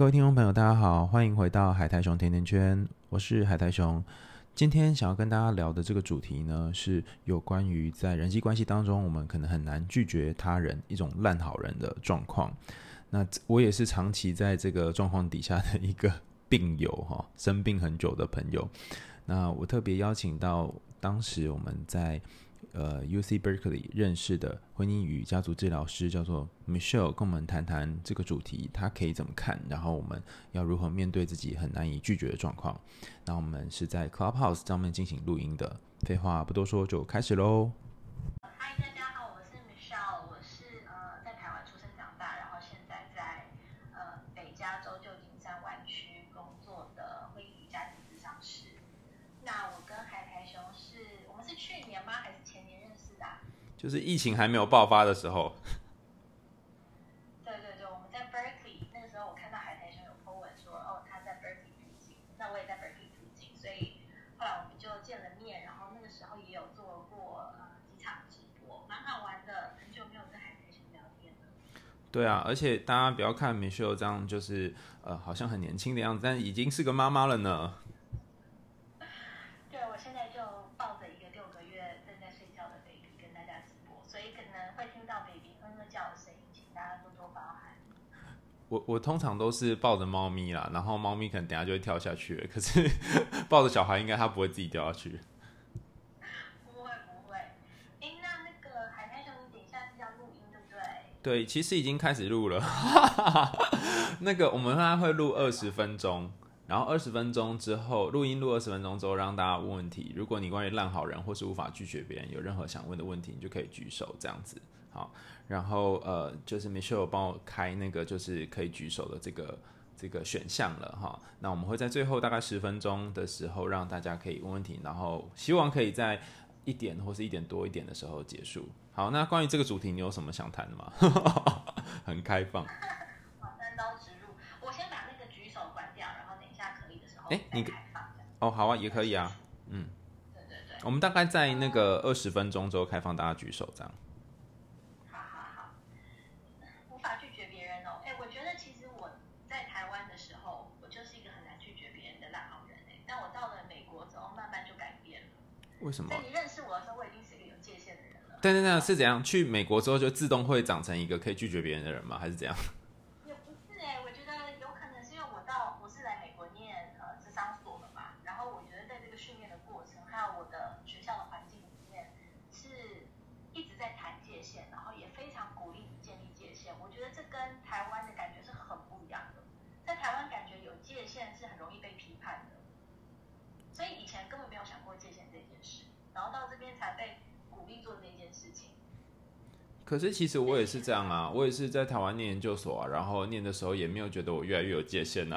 各位听众朋友，大家好，欢迎回到海苔熊甜甜圈，我是海苔熊。今天想要跟大家聊的这个主题呢，是有关于在人际关系当中，我们可能很难拒绝他人，一种烂好人的状况。那我也是长期在这个状况底下的一个病友哈，生病很久的朋友。那我特别邀请到当时我们在。呃，UC Berkeley 认识的婚姻与家族治疗师叫做 Michelle，跟我们谈谈这个主题，他可以怎么看？然后我们要如何面对自己很难以拒绝的状况？那我们是在 Clubhouse 上面进行录音的。废话不多说，就开始喽。就是疫情还没有爆发的时候。对对对，我们在 Berkeley 那个时候，我看到海苔兄有 po 文说，哦，他在 Berkeley 附近，那我也在 Berkeley 附近，所以后来我们就见了面，然后那个时候也有做过呃几场直播，蛮好玩的，很久没有跟海苔兄聊天了。对啊，而且大家不要看 Michelle 这样，就是呃好像很年轻的样子，但已经是个妈妈了呢。我我通常都是抱着猫咪啦，然后猫咪可能等下就会跳下去了，可是 抱着小孩应该它不会自己掉下去。不会不会，哎，那那个海苔熊，你等一下是要录音对不对？对，其实已经开始录了。那个我们大概会录二十分钟，然后二十分钟之后录音录二十分钟之后让大家问问题。如果你关于烂好人或是无法拒绝别人有任何想问的问题，你就可以举手这样子。好。然后呃，就是 Michelle 帮我开那个就是可以举手的这个这个选项了哈。那我们会在最后大概十分钟的时候让大家可以问问题，然后希望可以在一点或是一点多一点的时候结束。好，那关于这个主题，你有什么想谈的吗？很开放。好，单刀直入。我先把那个举手关掉，然后等一下可以的时候哎，你哦，好啊，也可以啊。嗯，对对对。我们大概在那个二十分钟之后开放大家举手，这样。为什么？在你认识我的时候，我已经是一个有界限的人了。对对对，是怎样？去美国之后就自动会长成一个可以拒绝别人的人吗？还是怎样？也不是哎、欸，我觉得有可能是因为我到我是来美国念呃智商所的嘛，然后我觉得在这个训练的过程，还有我的学校的环境里面，是一直在谈界限，然后也非常鼓励你建立界限。我觉得这跟台湾的感觉是很不一样的，在台湾感觉有界限是很容易被批判的。所以以前根本没有想过界限然后到这边才被鼓励做这件事情。可是其实我也是这样啊，我也是在台湾念研究所啊，然后念的时候也没有觉得我越来越有界限啊。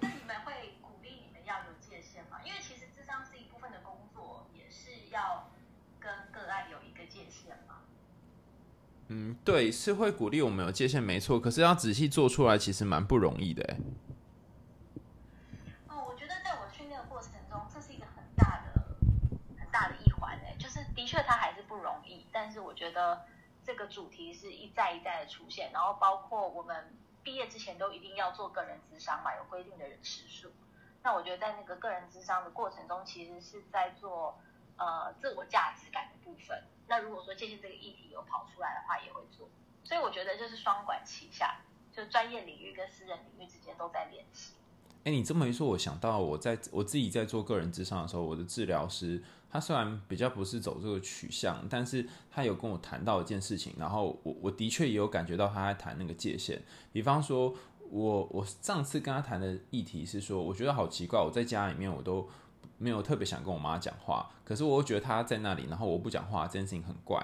那你们会鼓励你们要有界限吗？因为其实智商是一部分的工作，也是要跟个案有一个界限嘛。嗯，对，是会鼓励我们有界限，没错。可是要仔细做出来，其实蛮不容易的欸。的确，它还是不容易，但是我觉得这个主题是一再一再的出现，然后包括我们毕业之前都一定要做个人咨商嘛，有规定的人时数。那我觉得在那个个人咨商的过程中，其实是在做呃自我价值感的部分。那如果说界限这个议题有跑出来的话，也会做。所以我觉得就是双管齐下，就专业领域跟私人领域之间都在联系。哎，你这么一说，我想到我在我自己在做个人咨商的时候，我的治疗师。他虽然比较不是走这个取向，但是他有跟我谈到一件事情，然后我我的确也有感觉到他在谈那个界限。比方说，我我上次跟他谈的议题是说，我觉得好奇怪，我在家里面我都没有特别想跟我妈讲话，可是我又觉得他在那里，然后我不讲话，这件事情很怪，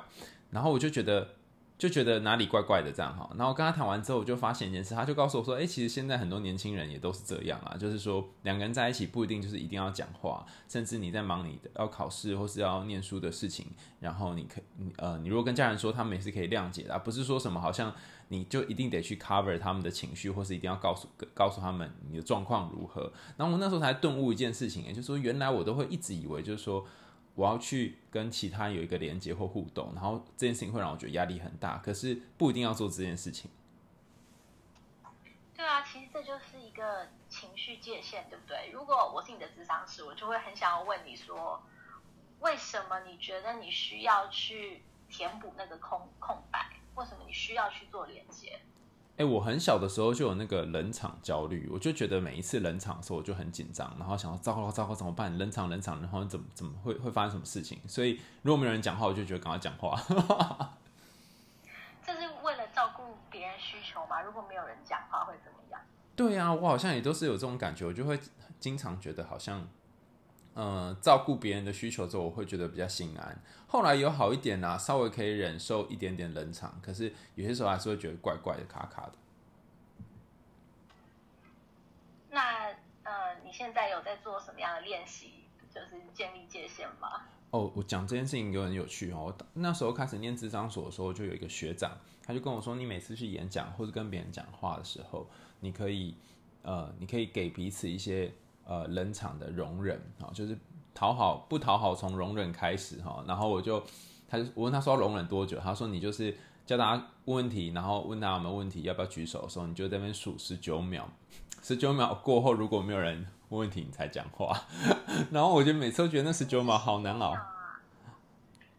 然后我就觉得。就觉得哪里怪怪的这样哈，然后跟他谈完之后，我就发现一件事，他就告诉我说，哎，其实现在很多年轻人也都是这样啊，就是说两个人在一起不一定就是一定要讲话，甚至你在忙你的要考试或是要念书的事情，然后你可你呃，你如果跟家人说，他们也是可以谅解的，不是说什么好像你就一定得去 cover 他们的情绪，或是一定要告诉告诉他们你的状况如何。然后我那时候才顿悟一件事情，也就是说原来我都会一直以为就是说。我要去跟其他有一个连接或互动，然后这件事情会让我觉得压力很大，可是不一定要做这件事情。对啊，其实这就是一个情绪界限，对不对？如果我是你的智商师，我就会很想要问你说，为什么你觉得你需要去填补那个空空白？为什么你需要去做连接？哎，我很小的时候就有那个冷场焦虑，我就觉得每一次冷场的时候我就很紧张，然后想说糟糕糟糕怎么办？冷场冷场，然后怎么怎么会会发生什么事情？所以如果没有人讲话，我就觉得赶快讲话。这是为了照顾别人需求吗？如果没有人讲话会怎么样？对啊，我好像也都是有这种感觉，我就会经常觉得好像。嗯，照顾别人的需求之后，我会觉得比较心安。后来有好一点啦、啊，稍微可以忍受一点点冷场，可是有些时候还是会觉得怪怪的、卡卡的。那呃，你现在有在做什么样的练习，就是建立界限吗？哦，我讲这件事情有很有趣哦。我那时候开始念智商所的时候，就有一个学长，他就跟我说：“你每次去演讲或者跟别人讲话的时候，你可以呃，你可以给彼此一些。”呃，冷场的容忍啊，就是讨好不讨好，从容忍开始哈。然后我就，他就我问他说要容忍多久，他说你就是叫大家问问题，然后问他有没有问题，要不要举手的时候，你就在那边数十九秒，十九秒过后如果没有人问问题，你才讲话。然后我就每次都觉得那十九秒好难熬。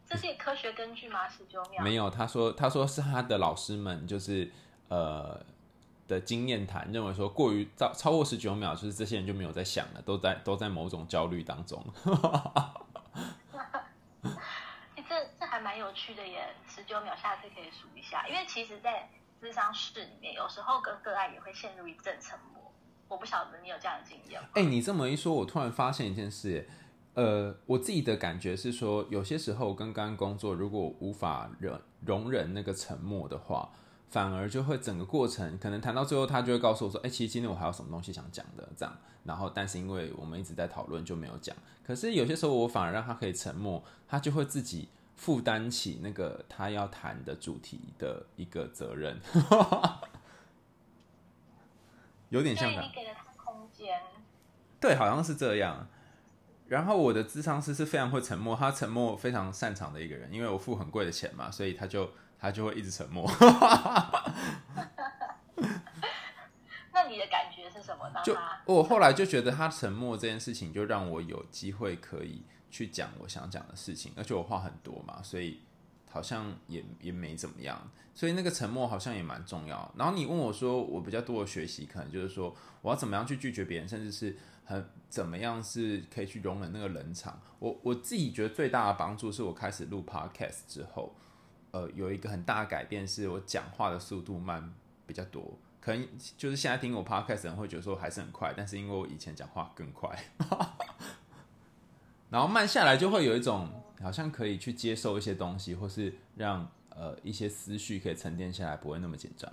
这是科学根据吗？十九秒？没有，他说他说是他的老师们就是呃。的经验谈认为说，过于超超过十九秒，就是这些人就没有在想了，都在都在某种焦虑当中。欸、这这还蛮有趣的耶，十九秒，下次可以数一下。因为其实，在智商室里面，有时候跟个案也会陷入一阵沉默。我不晓得你有这样的经验吗？哎、欸，你这么一说，我突然发现一件事，呃，我自己的感觉是说，有些时候跟个案工作，如果无法忍容忍那个沉默的话。反而就会整个过程，可能谈到最后，他就会告诉我说：“哎、欸，其实今天我还有什么东西想讲的。”这样，然后但是因为我们一直在讨论，就没有讲。可是有些时候，我反而让他可以沉默，他就会自己负担起那个他要谈的主题的一个责任，有点像。你给了他空间。对，好像是这样。然后我的智商师是非常会沉默，他沉默非常擅长的一个人，因为我付很贵的钱嘛，所以他就。他就会一直沉默。那你的感觉是什么呢？就我后来就觉得他沉默这件事情，就让我有机会可以去讲我想讲的事情，而且我话很多嘛，所以好像也也没怎么样。所以那个沉默好像也蛮重要。然后你问我说，我比较多的学习，可能就是说我要怎么样去拒绝别人，甚至是很怎么样是可以去容忍那个冷场。我我自己觉得最大的帮助是我开始录 podcast 之后。呃，有一个很大的改变，是我讲话的速度慢比较多。可能就是现在听我 podcast 的人会觉得说还是很快，但是因为我以前讲话更快，然后慢下来就会有一种好像可以去接受一些东西，或是让呃一些思绪可以沉淀下来，不会那么紧张。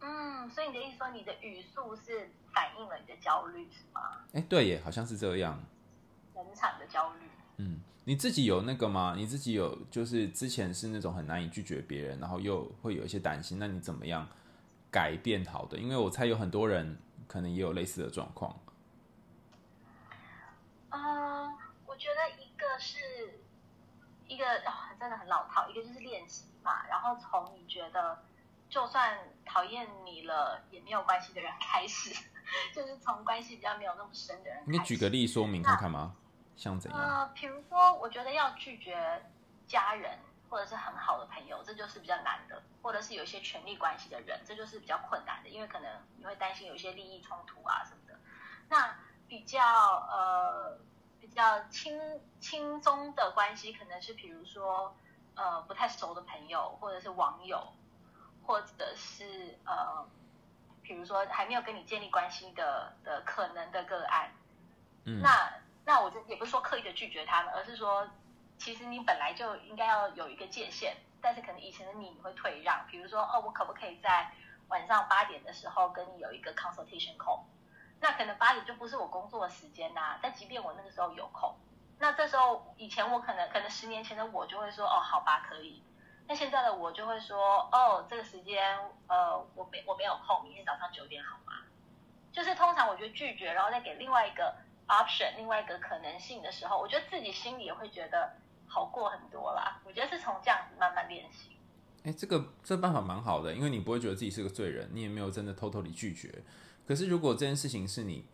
嗯，所以你的意思说你的语速是反映了你的焦虑是吗？哎、欸，对耶，好像是这样。人场的焦虑。嗯。你自己有那个吗？你自己有就是之前是那种很难以拒绝别人，然后又会有一些担心，那你怎么样改变好的？因为我猜有很多人可能也有类似的状况。嗯，我觉得一个是一个哦，真的很老套，一个就是练习嘛，然后从你觉得就算讨厌你了也没有关系的人开始，就是从关系比较没有那么深的人。你举个例说明看看吗？像怎样？呃，比如说，我觉得要拒绝家人或者是很好的朋友，这就是比较难的；或者是有一些权力关系的人，这就是比较困难的，因为可能你会担心有一些利益冲突啊什么的。那比较呃比较轻轻松的关系，可能是比如说呃不太熟的朋友，或者是网友，或者是呃比如说还没有跟你建立关系的的可能的个案。嗯，那。那我就也不是说刻意的拒绝他们，而是说，其实你本来就应该要有一个界限，但是可能以前的你会退让，比如说，哦，我可不可以在晚上八点的时候跟你有一个 consultation call？那可能八点就不是我工作的时间呐、但即便我那个时候有空，那这时候以前我可能可能十年前的我就会说，哦，好吧，可以。那现在的我就会说，哦，这个时间，呃，我没我没有空，明天早上九点好吗？就是通常我觉得拒绝，然后再给另外一个。Option 另外一个可能性的时候，我觉得自己心里也会觉得好过很多啦。我觉得是从这样子慢慢练习。哎，这个这办法蛮好的，因为你不会觉得自己是个罪人，你也没有真的偷偷地拒绝。可是如果这件事情是你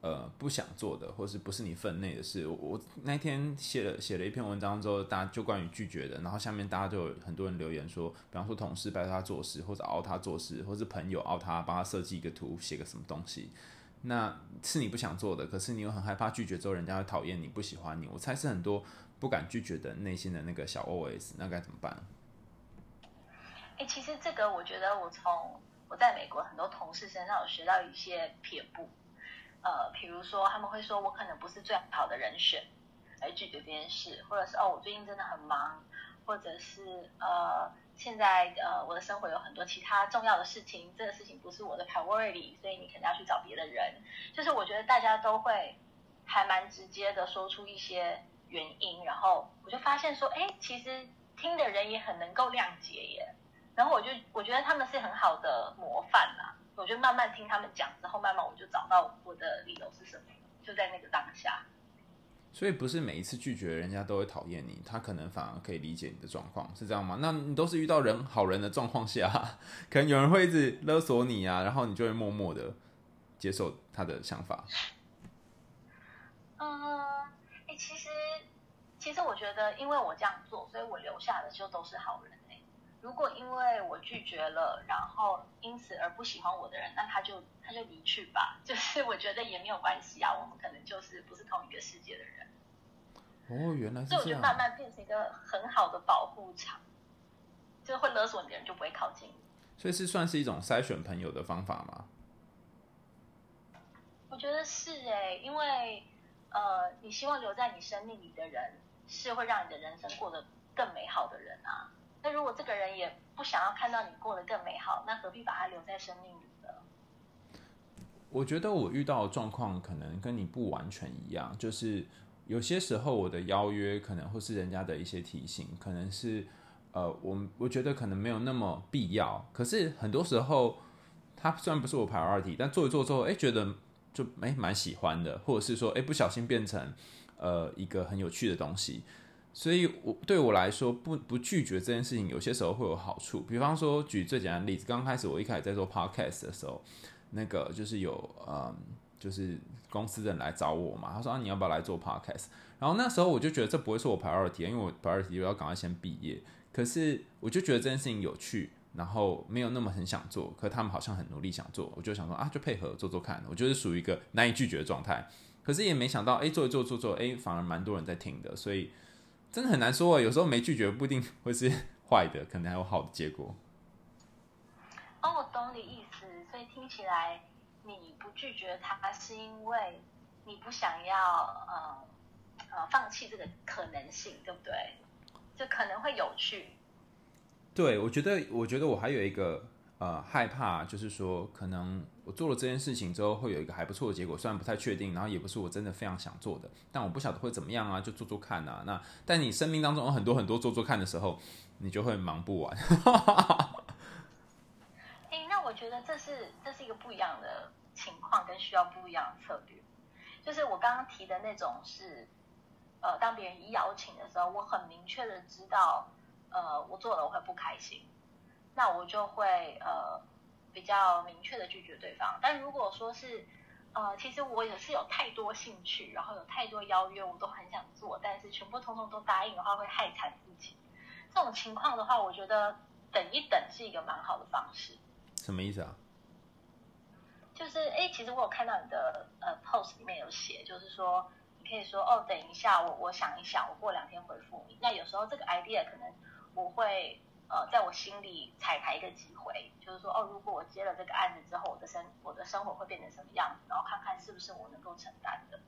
呃不想做的，或是不是你分内的事，我，那天写了写了一篇文章之后，大家就关于拒绝的，然后下面大家就有很多人留言说，比方说同事拜托他做事，或者熬他做事，或是朋友熬他帮他设计一个图，写个什么东西。那是你不想做的，可是你又很害怕拒绝之后人家会讨厌你，不喜欢你。我猜是很多不敢拒绝的内心的那个小 OS，那该怎么办？哎、其实这个我觉得我从我在美国很多同事身上有学到一些撇步，呃，比如说他们会说我可能不是最好的人选来拒绝这件事，或者是哦我最近真的很忙，或者是呃。现在呃，我的生活有很多其他重要的事情，这个事情不是我的 priority，所以你可能要去找别的人。就是我觉得大家都会还蛮直接的说出一些原因，然后我就发现说，哎，其实听的人也很能够谅解耶。然后我就我觉得他们是很好的模范啦。我就慢慢听他们讲之后，慢慢我就找到我的理由是什么，就在那个当下。所以不是每一次拒绝人家都会讨厌你，他可能反而可以理解你的状况，是这样吗？那你都是遇到人好人的状况下，可能有人会一直勒索你啊，然后你就会默默的接受他的想法。嗯，哎、其实其实我觉得，因为我这样做，所以我留下的就都是好人、如果因为我拒绝了，然后因此而不喜欢我的人，那他就他就离去吧。就是我觉得也没有关系啊，我们可能就是不是同一个世界的人。哦，原来是这样。所以我觉得慢慢变成一个很好的保护场，就是会勒索你的人就不会靠近你。所以是算是一种筛选朋友的方法吗？我觉得是哎，因为呃，你希望留在你生命里的人，是会让你的人生过得更美好的人啊。那如果这个人也不想要看到你过得更美好，那何必把他留在生命里呢？我觉得我遇到的状况可能跟你不完全一样，就是。有些时候，我的邀约可能或是人家的一些提醒，可能是，呃，我我觉得可能没有那么必要。可是很多时候，他虽然不是我 priority，但做一做之后，哎，觉得就哎蛮喜欢的，或者是说，哎，不小心变成呃一个很有趣的东西。所以我对我来说，不不拒绝这件事情，有些时候会有好处。比方说，举最简单的例子，刚开始我一开始在做 podcast 的时候，那个就是有嗯。就是公司的人来找我嘛，他说啊，你要不要来做 podcast？然后那时候我就觉得这不会是我 priority，因为我 priority 要赶快先毕业。可是我就觉得这件事情有趣，然后没有那么很想做，可他们好像很努力想做，我就想说啊，就配合做做看。我就是属于一个难以拒绝的状态。可是也没想到，哎，做做做做，哎，反而蛮多人在听的，所以真的很难说啊。有时候没拒绝不一定 会是坏的，可能还有好的结果。哦，我懂你意思，所以听起来。你不拒绝他，是因为你不想要呃呃放弃这个可能性，对不对？就可能会有趣。对，我觉得，我觉得我还有一个呃害怕，就是说，可能我做了这件事情之后，会有一个还不错的结果，虽然不太确定，然后也不是我真的非常想做的，但我不晓得会怎么样啊，就做做看啊。那但你生命当中有很多很多做做看的时候，你就会忙不完 那。我觉得这是这是一个不一样的情况，跟需要不一样的策略。就是我刚刚提的那种是，呃，当别人一邀请的时候，我很明确的知道，呃，我做了我会不开心，那我就会呃比较明确的拒绝对方。但如果说是，呃，其实我也是有太多兴趣，然后有太多邀约，我都很想做，但是全部通通都答应的话，会害惨自己。这种情况的话，我觉得等一等是一个蛮好的方式。什么意思啊？就是哎，其实我有看到你的呃 post 里面有写，就是说你可以说哦，等一下，我我想一想，我过两天回复你。那有时候这个 idea 可能我会呃在我心里彩排一个机会，就是说哦，如果我接了这个案子之后，我的生我的生活会变成什么样子，然后看看是不是我能够承担的。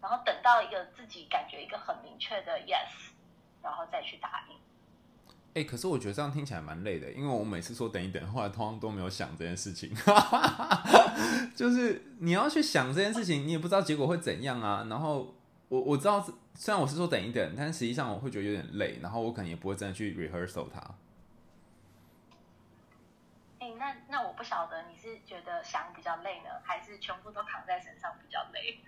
然后等到一个自己感觉一个很明确的 yes，然后再去答应。哎、可是我觉得这样听起来蛮累的，因为我每次说等一等，后来通常都没有想这件事情。就是你要去想这件事情，你也不知道结果会怎样啊。然后我我知道，虽然我是说等一等，但实际上我会觉得有点累，然后我可能也不会真的去 rehearsal 它。哎、欸，那那我不晓得你是觉得想比较累呢，还是全部都扛在身上比较累？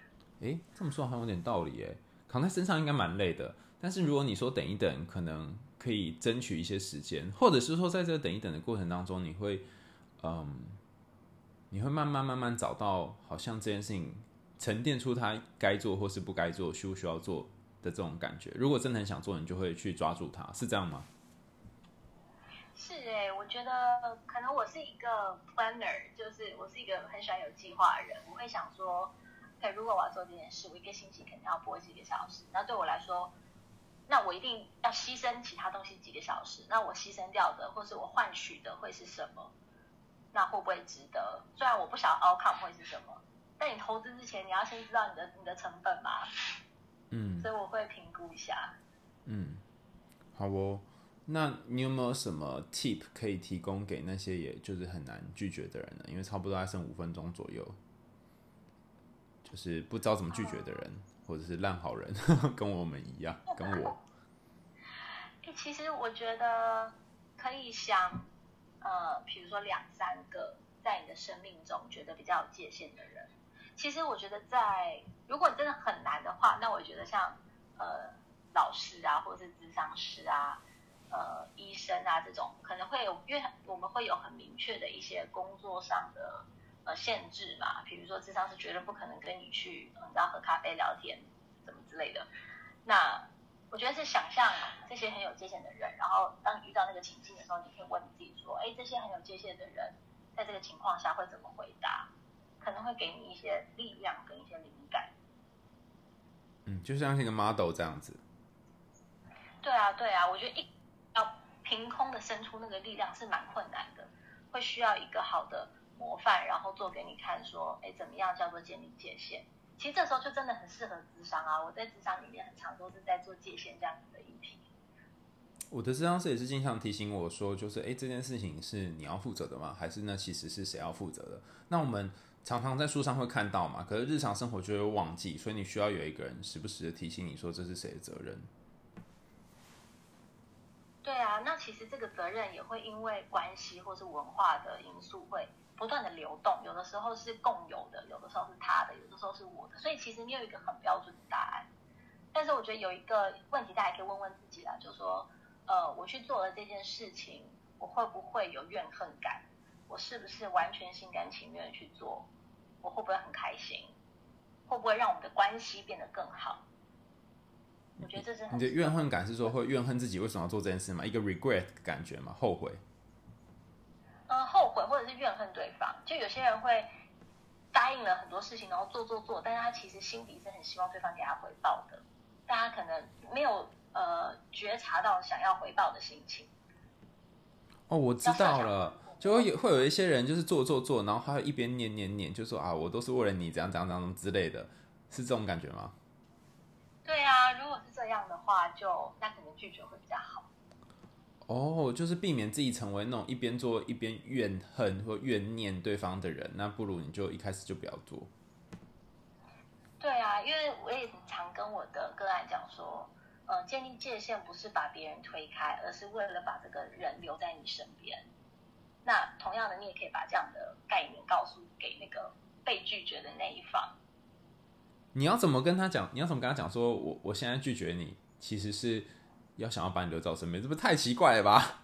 哎、欸，这么说好像有点道理哎。扛在身上应该蛮累的。但是如果你说等一等，可能可以争取一些时间，或者是说在这个等一等的过程当中，你会，嗯，你会慢慢慢慢找到，好像这件事情沉淀出他该做或是不该做，需不需要做的这种感觉。如果真的很想做，你就会去抓住它，是这样吗？是哎、我觉得可能我是一个 planner，就是我是一个很喜欢有计划的人，我会想说，哎，如果我要做这件事，我一个星期肯定要播几个小时，那对我来说。那我一定要牺牲其他东西几个小时，那我牺牲掉的，或是我换取的会是什么？那会不会值得？虽然我不晓得 outcome 会是什么，但你投资之前，你要先知道你的你的成本嘛。嗯。所以我会评估一下。嗯，好哦。那你有没有什么 tip 可以提供给那些也就是很难拒绝的人呢？因为差不多还剩五分钟左右，就是不知道怎么拒绝的人。嗯或者是烂好人，跟我们一样，跟我。其实我觉得可以想，呃，比如说两三个在你的生命中觉得比较有界限的人。其实我觉得在，如果你真的很难的话，那我觉得像呃老师啊，或者是咨商师啊，呃医生啊这种，可能会有，因为我们会有很明确的一些工作上的。呃，限制嘛，比如说智商是绝对不可能跟你去，你知道喝咖啡聊天，什么之类的。那我觉得是想象这些很有界限的人，然后当你遇到那个情境的时候，你可以问你自己说，哎，这些很有界限的人，在这个情况下会怎么回答？可能会给你一些力量跟一些灵感。嗯，就像是一个 model 这样子。对啊，对啊，我觉得一要凭空的生出那个力量是蛮困难的，会需要一个好的。模范，然后做给你看，说，哎，怎么样叫做建立界限？其实这时候就真的很适合智商啊！我在智商里面很常都是在做界限这样子的议题。我的智商师也是经常提醒我说，就是，哎，这件事情是你要负责的吗？还是那其实是谁要负责的？那我们常常在书上会看到嘛，可是日常生活就会忘记，所以你需要有一个人时不时的提醒你说，这是谁的责任。对啊，那其实这个责任也会因为关系或是文化的因素会。不断的流动，有的时候是共有的，有的时候是他的，有的时候是我的，所以其实你有一个很标准的答案。但是我觉得有一个问题，大家可以问问自己啦，就是说，呃，我去做了这件事情，我会不会有怨恨感？我是不是完全心甘情愿去做？我会不会很开心？会不会让我们的关系变得更好？我觉得这是很。你的怨恨感是说会怨恨自己为什么要做这件事吗？一个 regret 的感觉吗？后悔？呃，后悔或者是怨恨对方，就有些人会答应了很多事情，然后做做做，但是他其实心底是很希望对方给他回报的，但他可能没有呃觉察到想要回报的心情。哦，我知道了，就会有会有一些人就是做做做，然后他会一边念念念，就说啊，我都是为了你，怎样怎样怎样之类的，是这种感觉吗？对啊，如果是这样的话，就那可能拒绝会比较好。哦，oh, 就是避免自己成为那种一边做一边怨恨或怨念对方的人，那不如你就一开始就不要做。对啊，因为我也常跟我的个案讲说，呃，建立界限不是把别人推开，而是为了把这个人留在你身边。那同样的，你也可以把这样的概念告诉给那个被拒绝的那一方。你要怎么跟他讲？你要怎么跟他讲？说我我现在拒绝你，其实是。要想要把你留在身边，这不太奇怪了吧？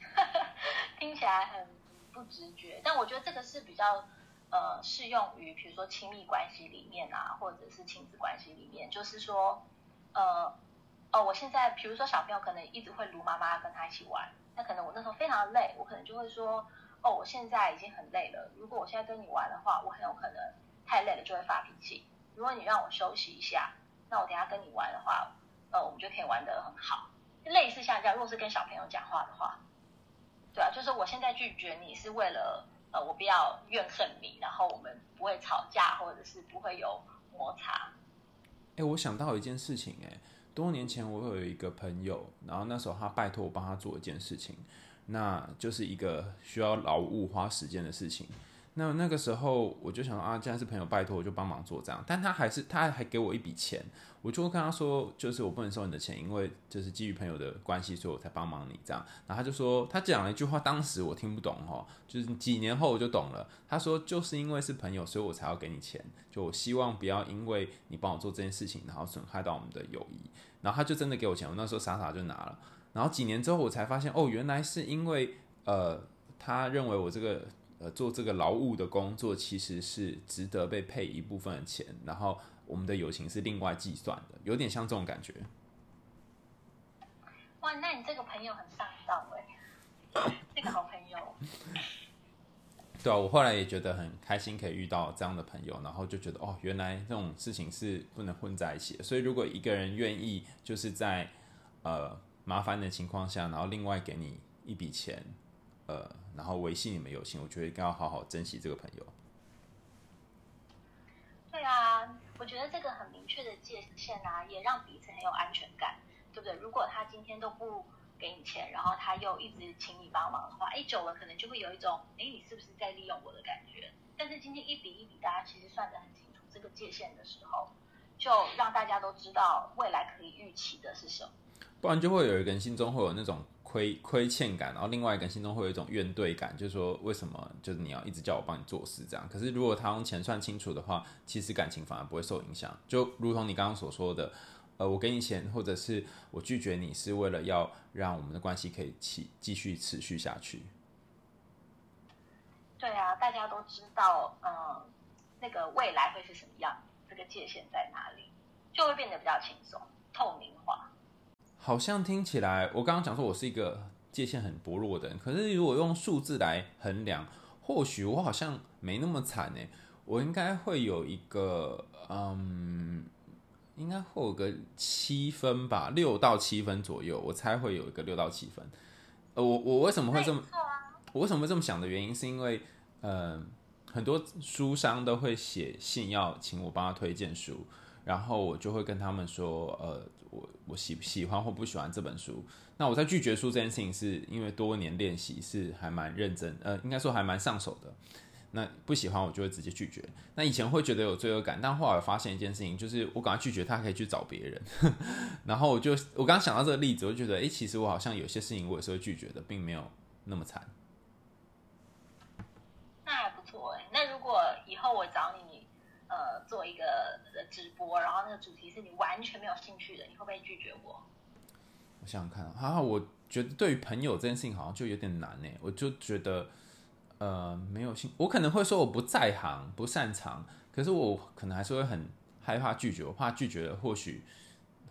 听起来很不直觉，但我觉得这个是比较呃适用于，比如说亲密关系里面啊，或者是亲子关系里面，就是说，呃，哦，我现在比如说小朋友可能一直会撸妈妈跟他一起玩，那可能我那时候非常累，我可能就会说，哦，我现在已经很累了，如果我现在跟你玩的话，我很有可能太累了就会发脾气。如果你让我休息一下，那我等下跟你玩的话。呃，我们就可以玩得很好，类似像这样。如果是跟小朋友讲话的话，对啊，就是我现在拒绝你是为了呃，我不要怨恨你，然后我们不会吵架，或者是不会有摩擦。哎，我想到一件事情，哎，多年前我有一个朋友，然后那时候他拜托我帮他做一件事情，那就是一个需要劳务花时间的事情。那那个时候我就想啊，既然是朋友，拜托我就帮忙做这样。但他还是他还给我一笔钱，我就跟他说，就是我不能收你的钱，因为就是基于朋友的关系，所以我才帮忙你这样。然后他就说，他讲了一句话，当时我听不懂哦，就是几年后我就懂了。他说，就是因为是朋友，所以我才要给你钱。就我希望不要因为你帮我做这件事情，然后损害到我们的友谊。然后他就真的给我钱，我那时候傻傻就拿了。然后几年之后，我才发现，哦，原来是因为呃，他认为我这个。呃，做这个劳务的工作其实是值得被配一部分的钱，然后我们的友情是另外计算的，有点像这种感觉。哇，那你这个朋友很上道哎，这个好朋友。对啊，我后来也觉得很开心，可以遇到这样的朋友，然后就觉得哦，原来这种事情是不能混在一起的。所以如果一个人愿意就是在呃麻烦的情况下，然后另外给你一笔钱，呃。然后维系你们友情，我觉得应该要好好珍惜这个朋友。对啊，我觉得这个很明确的界限啊，也让彼此很有安全感，对不对？如果他今天都不给你钱，然后他又一直请你帮忙的话，哎，久了可能就会有一种，哎，你是不是在利用我的感觉？但是今天一笔一笔，大家其实算得很清楚这个界限的时候，就让大家都知道未来可以预期的是什么。不然就会有一个人心中会有那种。亏亏欠感，然后另外一个心中会有一种怨对感，就是说为什么就是你要一直叫我帮你做事这样？可是如果他用钱算清楚的话，其实感情反而不会受影响。就如同你刚刚所说的，呃，我给你钱，或者是我拒绝你，是为了要让我们的关系可以继继续持续下去。对啊，大家都知道，嗯、那个未来会是什么样，这个界限在哪里，就会变得比较轻松、透明化。好像听起来，我刚刚讲说我是一个界限很薄弱的人，可是如果用数字来衡量，或许我好像没那么惨呢。我应该会有一个，嗯，应该会有个七分吧，六到七分左右，我猜会有一个六到七分。呃，我我为什么会这么，我为什么会这么想的原因，是因为，呃，很多书商都会写信要请我帮他推荐书。然后我就会跟他们说，呃，我我喜喜欢或不喜欢这本书。那我在拒绝书这件事情，是因为多年练习是还蛮认真，呃，应该说还蛮上手的。那不喜欢我就会直接拒绝。那以前会觉得有罪恶感，但后来发现一件事情，就是我赶快拒绝他，可以去找别人。然后我就我刚想到这个例子，我就觉得，哎，其实我好像有些事情我也是会拒绝的，并没有那么惨。那还不错哎。那如果以后我找你，呃，做一个直播，然后那个主题是你完全没有兴趣的，你会不会拒绝我？我想想看，啊，我觉得对于朋友这件事情好像就有点难呢。我就觉得，呃，没有兴，我可能会说我不在行，不擅长，可是我可能还是会很害怕拒绝，我怕拒绝了或许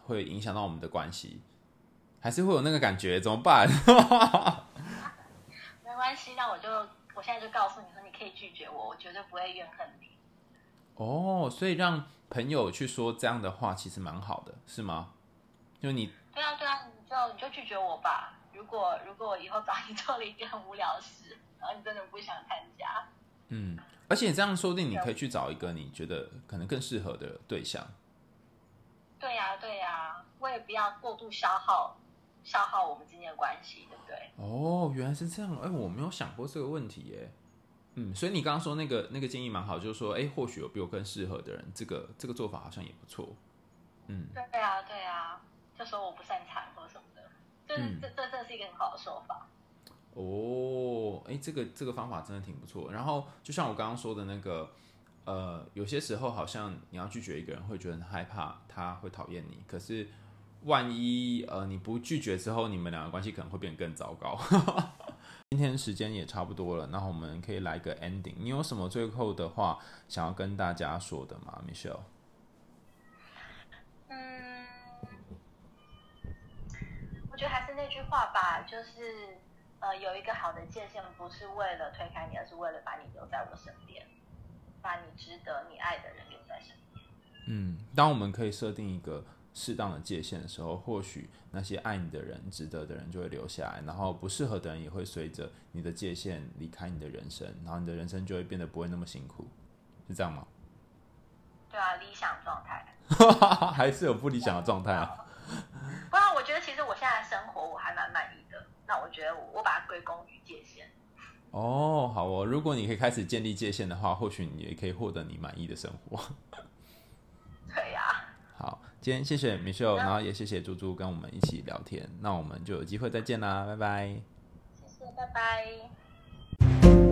会影响到我们的关系，还是会有那个感觉，怎么办？没关系，那我就我现在就告诉你说，你可以拒绝我，我绝对不会怨恨你。哦，所以让朋友去说这样的话，其实蛮好的，是吗？就你对啊对啊，你就你就拒绝我吧。如果如果我以后找你 做了一件很无聊的事，然后你真的不想参加，嗯，而且这样说不定你可以去找一个你觉得可能更适合的对象。对呀对呀，我也不要过度消耗消耗我们之间的关系，对不对？哦，原来是这样，哎，我没有想过这个问题耶。嗯，所以你刚刚说那个那个建议蛮好，就是说，哎，或许有比我更适合的人，这个这个做法好像也不错。嗯，对啊，对啊，就说我不擅长或什么的，这、嗯、这这这是一个很好的说法。哦，哎，这个这个方法真的挺不错。然后就像我刚刚说的那个，呃，有些时候好像你要拒绝一个人，会觉得很害怕他会讨厌你，可是万一呃你不拒绝之后，你们两个关系可能会变得更糟糕。今天时间也差不多了，那我们可以来个 ending。你有什么最后的话想要跟大家说的吗，Michelle？嗯，我觉得还是那句话吧，就是呃，有一个好的界限，不是为了推开你，而是为了把你留在我身边，把你值得你爱的人留在身边。嗯，当我们可以设定一个。适当的界限的时候，或许那些爱你的人、值得的人就会留下来，然后不适合的人也会随着你的界限离开你的人生，然后你的人生就会变得不会那么辛苦，是这样吗？对啊，理想状态。还是有不理想的状态啊。不然，我觉得其实我现在的生活我还蛮满意的。那我觉得我把它归功于界限。哦，好哦，如果你可以开始建立界限的话，或许你也可以获得你满意的生活。对呀、啊。天谢谢 Michelle，然后也谢谢猪猪跟我们一起聊天，那我们就有机会再见啦，拜拜。谢谢，拜拜。